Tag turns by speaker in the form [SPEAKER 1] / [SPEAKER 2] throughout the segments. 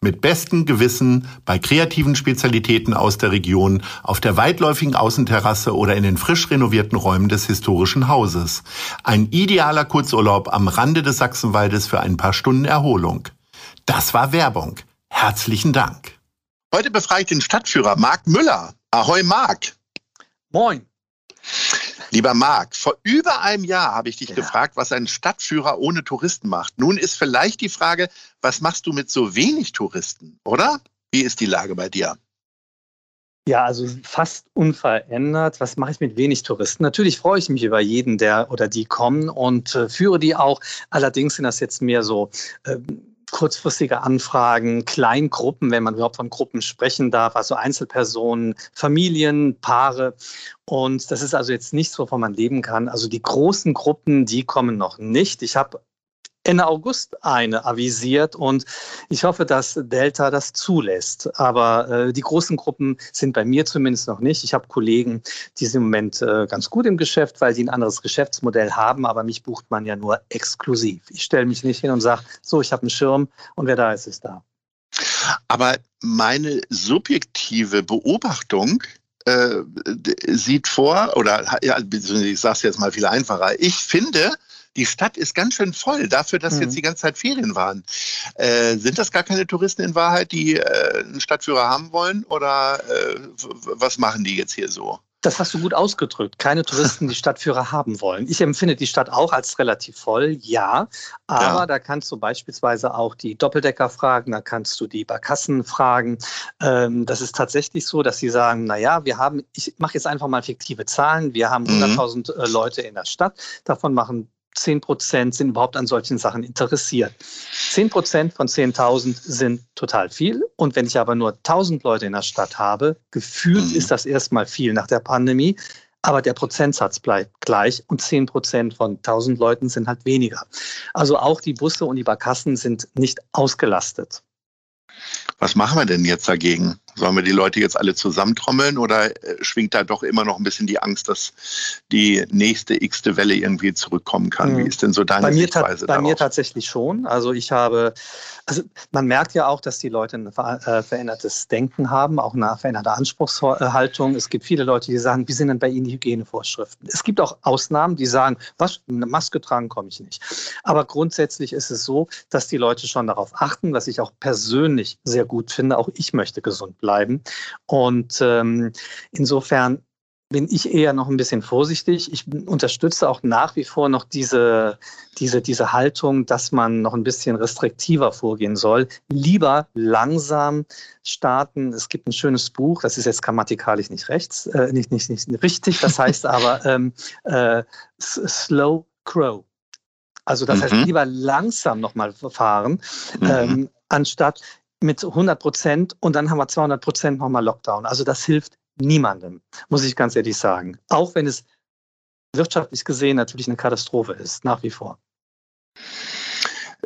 [SPEAKER 1] mit bestem Gewissen bei kreativen Spezialitäten aus der Region, auf der weitläufigen Außenterrasse oder in den frisch renovierten Räumen des historischen Hauses. Ein idealer Kurzurlaub am Rande des Sachsenwaldes für ein paar Stunden Erholung. Das war Werbung. Herzlichen Dank. Heute befrage ich den Stadtführer Marc Müller. Ahoi Marc.
[SPEAKER 2] Moin.
[SPEAKER 1] Lieber Marc, vor über einem Jahr habe ich dich ja. gefragt, was ein Stadtführer ohne Touristen macht. Nun ist vielleicht die Frage, was machst du mit so wenig Touristen, oder? Wie ist die Lage bei dir?
[SPEAKER 2] Ja, also fast unverändert. Was mache ich mit wenig Touristen? Natürlich freue ich mich über jeden, der oder die kommen und äh, führe die auch. Allerdings sind das jetzt mehr so äh, kurzfristige Anfragen, Kleingruppen, wenn man überhaupt von Gruppen sprechen darf, also Einzelpersonen, Familien, Paare. Und das ist also jetzt nichts, wovon man leben kann. Also die großen Gruppen, die kommen noch nicht. Ich habe Ende August eine avisiert und ich hoffe, dass Delta das zulässt. Aber äh, die großen Gruppen sind bei mir zumindest noch nicht. Ich habe Kollegen, die sind im Moment äh, ganz gut im Geschäft, weil sie ein anderes Geschäftsmodell haben, aber mich bucht man ja nur exklusiv. Ich stelle mich nicht hin und sage, so, ich habe einen Schirm und wer da ist, ist da.
[SPEAKER 1] Aber meine subjektive Beobachtung äh, sieht vor, oder ja, ich sage es jetzt mal viel einfacher, ich finde, die Stadt ist ganz schön voll dafür, dass mhm. jetzt die ganze Zeit Ferien waren. Äh, sind das gar keine Touristen in Wahrheit, die äh, einen Stadtführer haben wollen? Oder äh, was machen die jetzt hier so?
[SPEAKER 2] Das hast du gut ausgedrückt. Keine Touristen, die Stadtführer haben wollen. Ich empfinde die Stadt auch als relativ voll, ja. Aber ja. da kannst du beispielsweise auch die Doppeldecker fragen, da kannst du die Barkassen fragen. Ähm, das ist tatsächlich so, dass sie sagen, naja, wir haben, ich mache jetzt einfach mal fiktive Zahlen, wir haben 100.000 mhm. Leute in der Stadt, davon machen 10 Prozent sind überhaupt an solchen Sachen interessiert. 10 Prozent von 10.000 sind total viel. Und wenn ich aber nur 1000 Leute in der Stadt habe, gefühlt mhm. ist das erstmal viel nach der Pandemie. Aber der Prozentsatz bleibt gleich und 10 Prozent von 1000 Leuten sind halt weniger. Also auch die Busse und die Barkassen sind nicht ausgelastet.
[SPEAKER 1] Was machen wir denn jetzt dagegen? Sollen wir die Leute jetzt alle zusammentrommeln oder äh, schwingt da doch immer noch ein bisschen die Angst, dass die nächste x-te Welle irgendwie zurückkommen kann? Wie hm. ist denn so deine
[SPEAKER 2] bei mir
[SPEAKER 1] Sichtweise
[SPEAKER 2] Bei mir tatsächlich schon. Also ich habe, also man merkt ja auch, dass die Leute ein äh, verändertes Denken haben, auch eine veränderte Anspruchshaltung. Es gibt viele Leute, die sagen, wie sind denn bei Ihnen die Hygienevorschriften? Es gibt auch Ausnahmen, die sagen, was, eine Maske tragen komme ich nicht. Aber grundsätzlich ist es so, dass die Leute schon darauf achten, was ich auch persönlich sehr gut finde. Auch ich möchte gesund bleiben bleiben. Und ähm, insofern bin ich eher noch ein bisschen vorsichtig. Ich unterstütze auch nach wie vor noch diese, diese, diese Haltung, dass man noch ein bisschen restriktiver vorgehen soll. Lieber langsam starten. Es gibt ein schönes Buch, das ist jetzt grammatikalisch nicht rechts, äh, nicht, nicht, nicht richtig, das heißt aber ähm, äh, Slow Crow. Also das mhm. heißt lieber langsam nochmal fahren, mhm. ähm, anstatt mit 100 Prozent und dann haben wir 200 Prozent nochmal Lockdown. Also das hilft niemandem, muss ich ganz ehrlich sagen. Auch wenn es wirtschaftlich gesehen natürlich eine Katastrophe ist, nach wie vor.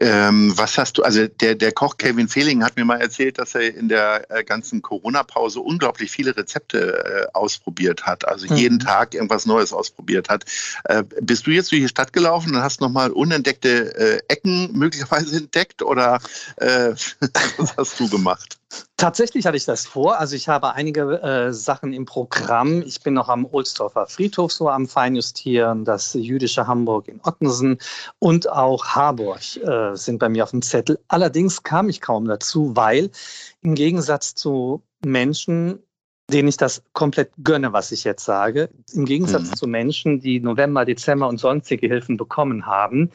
[SPEAKER 1] Ähm, was hast du, also der, der Koch Kevin Fehling hat mir mal erzählt, dass er in der äh, ganzen Corona-Pause unglaublich viele Rezepte äh, ausprobiert hat, also mhm. jeden Tag irgendwas Neues ausprobiert hat. Äh, bist du jetzt durch die Stadt gelaufen und hast nochmal unentdeckte äh, Ecken möglicherweise entdeckt oder äh, was hast du gemacht?
[SPEAKER 2] Tatsächlich hatte ich das vor. Also ich habe einige äh, Sachen im Programm. Ich bin noch am Ohlsdorfer Friedhof so am Feinjustieren, das jüdische Hamburg in Ottensen und auch Harburg äh, sind bei mir auf dem Zettel. Allerdings kam ich kaum dazu, weil im Gegensatz zu Menschen, denen ich das komplett gönne, was ich jetzt sage. Im Gegensatz mhm. zu Menschen, die November, Dezember und sonstige Hilfen bekommen haben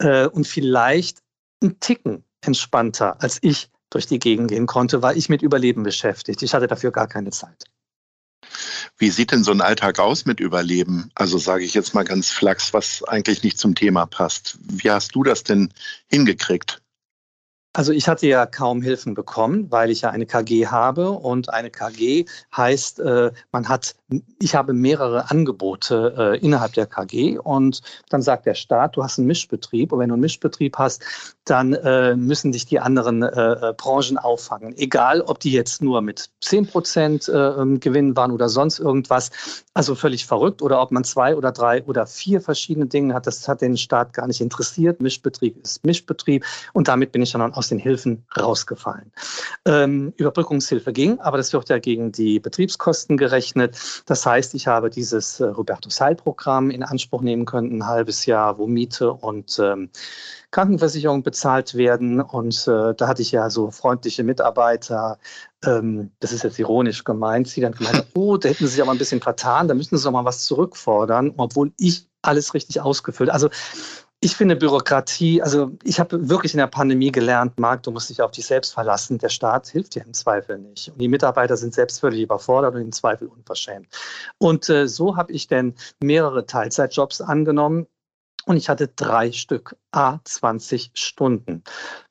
[SPEAKER 2] äh, und vielleicht einen Ticken entspannter als ich durch die Gegend gehen konnte, war ich mit Überleben beschäftigt. Ich hatte dafür gar keine Zeit.
[SPEAKER 1] Wie sieht denn so ein Alltag aus mit Überleben? Also sage ich jetzt mal ganz flachs, was eigentlich nicht zum Thema passt. Wie hast du das denn hingekriegt?
[SPEAKER 2] Also ich hatte ja kaum Hilfen bekommen, weil ich ja eine KG habe und eine KG heißt, äh, man hat, ich habe mehrere Angebote äh, innerhalb der KG und dann sagt der Staat, du hast einen Mischbetrieb und wenn du einen Mischbetrieb hast, dann äh, müssen dich die anderen Branchen auffangen. Egal, ob die jetzt nur mit 10 Prozent ähm, Gewinn waren oder sonst irgendwas. Also völlig verrückt. Oder ob man zwei oder drei oder vier verschiedene Dinge hat, das hat den Staat gar nicht interessiert. Mischbetrieb ist Mischbetrieb und damit bin ich dann aus den Hilfen rausgefallen. Ähm, Überbrückungshilfe ging, aber das wird ja gegen die Betriebskosten gerechnet. Das heißt, ich habe dieses äh, Robertus Heil-Programm in Anspruch nehmen können, ein halbes Jahr, wo Miete und ähm, Krankenversicherung bezahlt werden. Und äh, da hatte ich ja so freundliche Mitarbeiter, ähm, das ist jetzt ironisch gemeint, die dann gemeint haben, oh, da hätten sie sich aber ein bisschen vertan, da müssen sie doch mal was zurückfordern, obwohl ich alles richtig ausgefüllt. Also ich finde Bürokratie, also ich habe wirklich in der Pandemie gelernt, Marc, du musst dich auf dich selbst verlassen. Der Staat hilft dir im Zweifel nicht. Und die Mitarbeiter sind selbst völlig überfordert und im Zweifel unverschämt. Und äh, so habe ich dann mehrere Teilzeitjobs angenommen. Und ich hatte drei Stück, a 20 Stunden.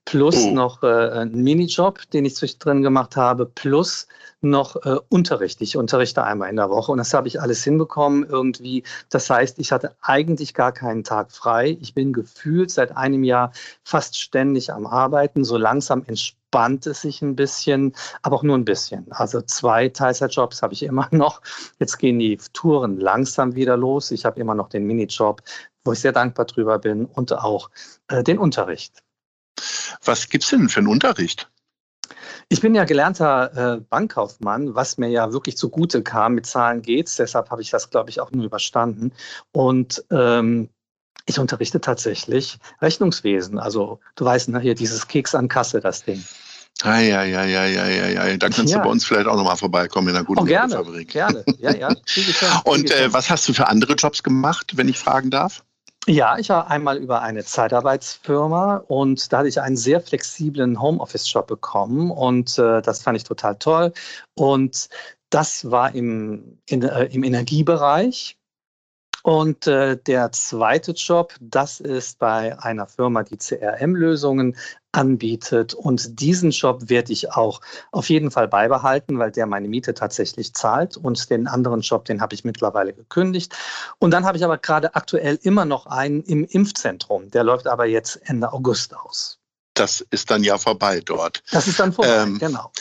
[SPEAKER 2] Plus oh. noch äh, einen Minijob, den ich zwischendrin gemacht habe, plus noch äh, Unterricht. Ich unterrichte einmal in der Woche und das habe ich alles hinbekommen irgendwie. Das heißt, ich hatte eigentlich gar keinen Tag frei. Ich bin gefühlt seit einem Jahr fast ständig am Arbeiten. So langsam entspannt es sich ein bisschen, aber auch nur ein bisschen. Also zwei Teilzeitjobs habe ich immer noch. Jetzt gehen die Touren langsam wieder los. Ich habe immer noch den Minijob, wo ich sehr dankbar drüber bin und auch äh, den Unterricht.
[SPEAKER 1] Was gibt es denn für einen Unterricht?
[SPEAKER 2] Ich bin ja gelernter äh, Bankkaufmann, was mir ja wirklich zugute kam. Mit Zahlen geht's, deshalb habe ich das, glaube ich, auch nur überstanden. Und ähm, ich unterrichte tatsächlich Rechnungswesen. Also du weißt, ne, hier dieses Keks an Kasse, das Ding.
[SPEAKER 1] Ah, ja, ja, ja, ja, ja, ja. Da kannst ja. du bei uns vielleicht auch nochmal vorbeikommen in einer guten
[SPEAKER 2] oh, gerne, Fabrik. Gerne, ja, ja.
[SPEAKER 1] Und äh, was hast du für andere Jobs gemacht, wenn ich fragen darf?
[SPEAKER 2] Ja, ich war einmal über eine Zeitarbeitsfirma und da hatte ich einen sehr flexiblen Homeoffice-Job bekommen und äh, das fand ich total toll. Und das war im, in, äh, im Energiebereich. Und äh, der zweite Job, das ist bei einer Firma, die CRM-Lösungen anbietet. Und diesen Job werde ich auch auf jeden Fall beibehalten, weil der meine Miete tatsächlich zahlt. Und den anderen Job, den habe ich mittlerweile gekündigt. Und dann habe ich aber gerade aktuell immer noch einen im Impfzentrum. Der läuft aber jetzt Ende August aus.
[SPEAKER 1] Das ist dann ja vorbei dort.
[SPEAKER 2] Das ist dann vorbei, ähm, genau.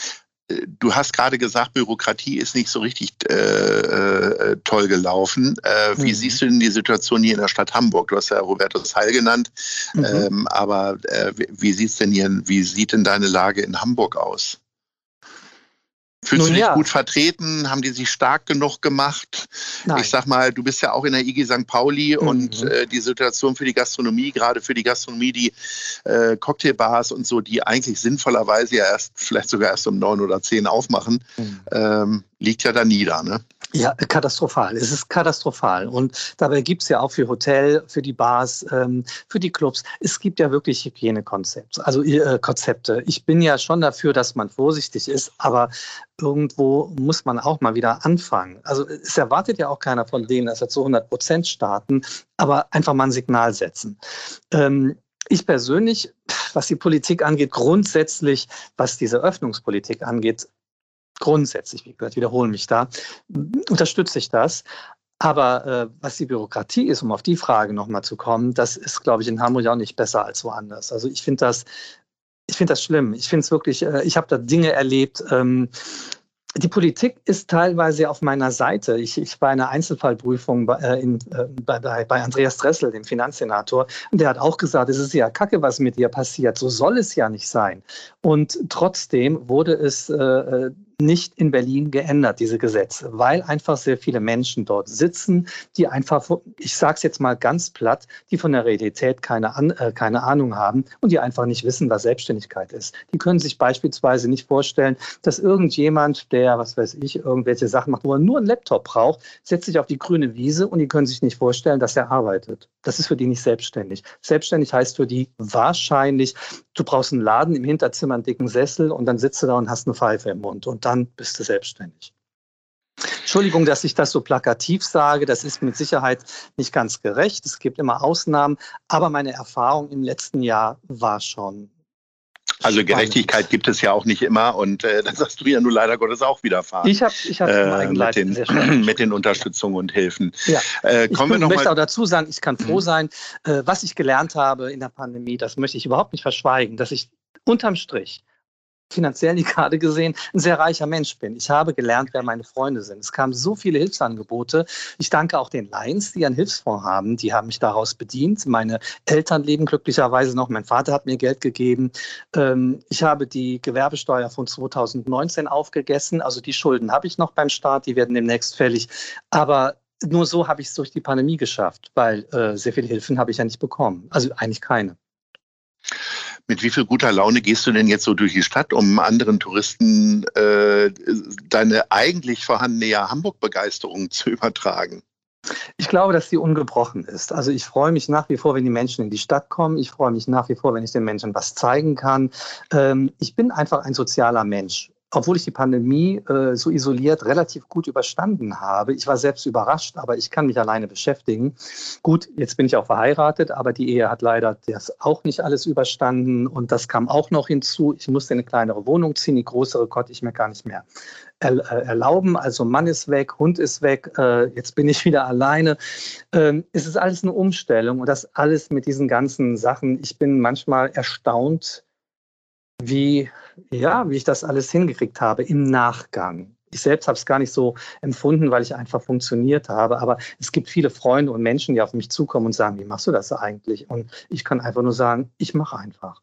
[SPEAKER 1] Du hast gerade gesagt, Bürokratie ist nicht so richtig äh, äh, toll gelaufen. Äh, wie mhm. siehst du denn die Situation hier in der Stadt Hamburg? Du hast ja Robertus Heil genannt, mhm. ähm, aber äh, wie sieht's denn hier, wie sieht denn deine Lage in Hamburg aus? Fühlst Nun, du dich ja. gut vertreten? Haben die sich stark genug gemacht? Nein. Ich sag mal, du bist ja auch in der IG St. Pauli mhm. und äh, die Situation für die Gastronomie, gerade für die Gastronomie, die äh, Cocktailbars und so, die eigentlich sinnvollerweise ja erst, vielleicht sogar erst um neun oder zehn aufmachen, mhm. ähm, liegt ja da nieder. Ne?
[SPEAKER 2] Ja, katastrophal. Es ist katastrophal. Und dabei gibt es ja auch für Hotel, für die Bars, ähm, für die Clubs, es gibt ja wirklich Hygienekonzepte. Also äh, Konzepte. Ich bin ja schon dafür, dass man vorsichtig ist, aber irgendwo muss man auch mal wieder anfangen. Also es erwartet ja auch keiner von denen, dass wir zu 100 Prozent starten, aber einfach mal ein Signal setzen. Ähm, ich persönlich, was die Politik angeht, grundsätzlich, was diese Öffnungspolitik angeht, grundsätzlich, wie gesagt, wiederhole mich da, unterstütze ich das. Aber äh, was die Bürokratie ist, um auf die Frage nochmal zu kommen, das ist, glaube ich, in Hamburg auch nicht besser als woanders. Also ich finde das, ich finde das schlimm. Ich finde es wirklich, äh, ich habe da Dinge erlebt, ähm, die Politik ist teilweise auf meiner Seite. Ich, ich war in einer Einzelfallprüfung bei, äh, in, äh, bei, bei, Andreas Dressel, dem Finanzsenator, und der hat auch gesagt, es ist ja kacke, was mit dir passiert. So soll es ja nicht sein. Und trotzdem wurde es äh, äh nicht in Berlin geändert, diese Gesetze, weil einfach sehr viele Menschen dort sitzen, die einfach, ich sage es jetzt mal ganz platt, die von der Realität keine, äh, keine Ahnung haben und die einfach nicht wissen, was Selbstständigkeit ist. Die können sich beispielsweise nicht vorstellen, dass irgendjemand, der, was weiß ich, irgendwelche Sachen macht, wo er nur einen Laptop braucht, setzt sich auf die grüne Wiese und die können sich nicht vorstellen, dass er arbeitet. Das ist für die nicht selbstständig. Selbstständig heißt für die wahrscheinlich, du brauchst einen Laden im Hinterzimmer, einen dicken Sessel und dann sitzt du da und hast eine Pfeife im Mund und dann bist du selbstständig. Entschuldigung, dass ich das so plakativ sage, das ist mit Sicherheit nicht ganz gerecht. Es gibt immer Ausnahmen, aber meine Erfahrung im letzten Jahr war schon
[SPEAKER 1] also Gerechtigkeit gibt es ja auch nicht immer und äh, das hast du ja nun leider Gottes auch widerfahren.
[SPEAKER 2] Ich habe ich hab äh,
[SPEAKER 1] mit, den, mit den Unterstützungen und Hilfen.
[SPEAKER 2] Ja. Äh, ich noch möchte auch dazu sagen, ich kann froh mhm. sein, äh, was ich gelernt habe in der Pandemie, das möchte ich überhaupt nicht verschweigen, dass ich unterm Strich finanziell nicht gerade gesehen ein sehr reicher Mensch bin. Ich habe gelernt, wer meine Freunde sind. Es kamen so viele Hilfsangebote. Ich danke auch den Lions, die einen Hilfsfonds haben. Die haben mich daraus bedient. Meine Eltern leben glücklicherweise noch. Mein Vater hat mir Geld gegeben. Ähm, ich habe die Gewerbesteuer von 2019 aufgegessen. Also die Schulden habe ich noch beim Staat. Die werden demnächst fällig. Aber nur so habe ich es durch die Pandemie geschafft, weil äh, sehr viele Hilfen habe ich ja nicht bekommen. Also eigentlich keine.
[SPEAKER 1] Mit wie viel guter Laune gehst du denn jetzt so durch die Stadt, um anderen Touristen äh, deine eigentlich vorhandene Hamburg-Begeisterung zu übertragen?
[SPEAKER 2] Ich glaube, dass die ungebrochen ist. Also ich freue mich nach wie vor, wenn die Menschen in die Stadt kommen. Ich freue mich nach wie vor, wenn ich den Menschen was zeigen kann. Ähm, ich bin einfach ein sozialer Mensch obwohl ich die Pandemie äh, so isoliert relativ gut überstanden habe. Ich war selbst überrascht, aber ich kann mich alleine beschäftigen. Gut, jetzt bin ich auch verheiratet, aber die Ehe hat leider das auch nicht alles überstanden und das kam auch noch hinzu. Ich musste in eine kleinere Wohnung ziehen, die größere konnte ich mir gar nicht mehr äh, erlauben. Also Mann ist weg, Hund ist weg, äh, jetzt bin ich wieder alleine. Ähm, es ist alles eine Umstellung und das alles mit diesen ganzen Sachen. Ich bin manchmal erstaunt, wie, ja, wie ich das alles hingekriegt habe im Nachgang. Ich selbst habe es gar nicht so empfunden, weil ich einfach funktioniert habe. Aber es gibt viele Freunde und Menschen, die auf mich zukommen und sagen, wie machst du das eigentlich? Und ich kann einfach nur sagen, ich mache einfach.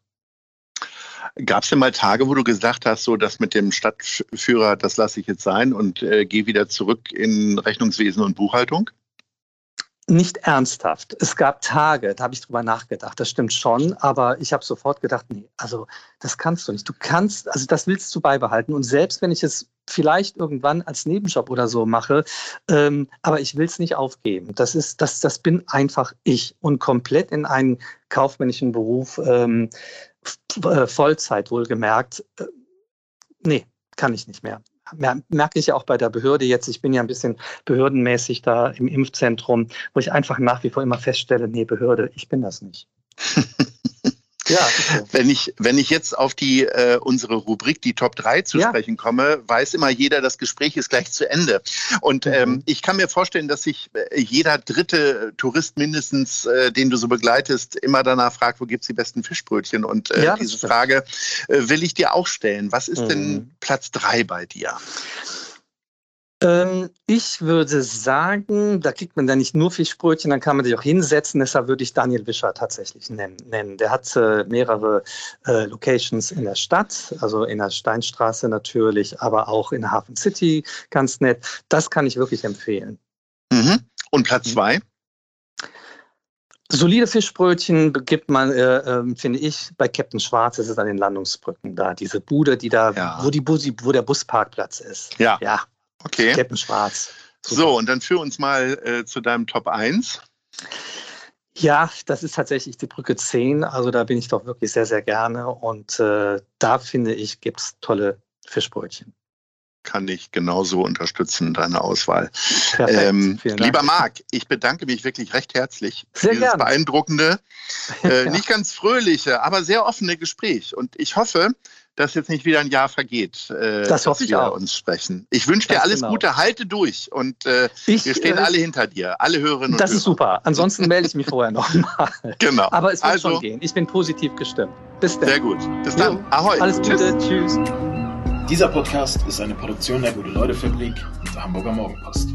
[SPEAKER 1] Gab es denn mal Tage, wo du gesagt hast, so das mit dem Stadtführer, das lasse ich jetzt sein und äh, gehe wieder zurück in Rechnungswesen und Buchhaltung?
[SPEAKER 2] Nicht ernsthaft. Es gab Tage, da habe ich drüber nachgedacht, das stimmt schon, aber ich habe sofort gedacht, nee, also das kannst du nicht. Du kannst, also das willst du beibehalten. Und selbst wenn ich es vielleicht irgendwann als Nebenjob oder so mache, ähm, aber ich will es nicht aufgeben. Das ist, das, das bin einfach ich und komplett in einen kaufmännischen Beruf, ähm, äh, Vollzeit wohlgemerkt. Äh, nee, kann ich nicht mehr merke ich ja auch bei der Behörde jetzt, ich bin ja ein bisschen behördenmäßig da im Impfzentrum, wo ich einfach nach wie vor immer feststelle, nee, Behörde, ich bin das nicht.
[SPEAKER 1] Ja, wenn ich wenn ich jetzt auf die äh, unsere Rubrik die Top 3 zu ja. sprechen komme, weiß immer jeder, das Gespräch ist gleich zu Ende. Und mhm. ähm, ich kann mir vorstellen, dass sich äh, jeder dritte Tourist mindestens, äh, den du so begleitest, immer danach fragt, wo gibt's die besten Fischbrötchen? Und äh, ja, diese. Frage äh, will ich dir auch stellen. Was ist mhm. denn Platz 3 bei dir?
[SPEAKER 2] Ähm, ich würde sagen, da kriegt man dann nicht nur Fischbrötchen, dann kann man sich auch hinsetzen. Deshalb würde ich Daniel Wischer tatsächlich nennen. nennen. Der hat äh, mehrere äh, Locations in der Stadt, also in der Steinstraße natürlich, aber auch in Hafen City, ganz nett. Das kann ich wirklich empfehlen.
[SPEAKER 1] Mhm. Und Platz zwei?
[SPEAKER 2] Solide Fischbrötchen gibt man, äh, äh, finde ich, bei Captain Schwarz ist es an den Landungsbrücken da. Diese Bude, die da, ja. wo, die Bus, wo der Busparkplatz ist.
[SPEAKER 1] Ja. Ja, Okay.
[SPEAKER 2] Steppenschwarz.
[SPEAKER 1] Super. So, und dann führ uns mal äh, zu deinem Top 1.
[SPEAKER 2] Ja, das ist tatsächlich die Brücke 10. Also da bin ich doch wirklich sehr, sehr gerne. Und äh, da finde ich, gibt es tolle Fischbrötchen.
[SPEAKER 1] Kann ich genauso unterstützen, deine Auswahl. Ähm, lieber Marc, ich bedanke mich wirklich recht herzlich
[SPEAKER 2] für sehr dieses gerne.
[SPEAKER 1] beeindruckende, äh, ja. nicht ganz fröhliche, aber sehr offene Gespräch. Und ich hoffe, dass jetzt nicht wieder ein Jahr vergeht,
[SPEAKER 2] äh, das dass wir
[SPEAKER 1] auch. uns sprechen. Ich wünsche dir alles genau. Gute, halte durch und äh, ich, wir stehen äh, alle hinter dir, alle Hörerinnen und
[SPEAKER 2] Das
[SPEAKER 1] Hörer.
[SPEAKER 2] ist super. Ansonsten melde ich mich vorher nochmal.
[SPEAKER 1] Genau.
[SPEAKER 2] Aber es wird also, schon gehen. Ich bin positiv gestimmt.
[SPEAKER 1] Bis dann. Sehr gut. Bis dann. Jo. Ahoi.
[SPEAKER 2] Alles Gute. Tschüss.
[SPEAKER 3] Dieser Podcast ist eine Produktion der Gute-Leute-Fabrik und der Hamburger Morgenpost.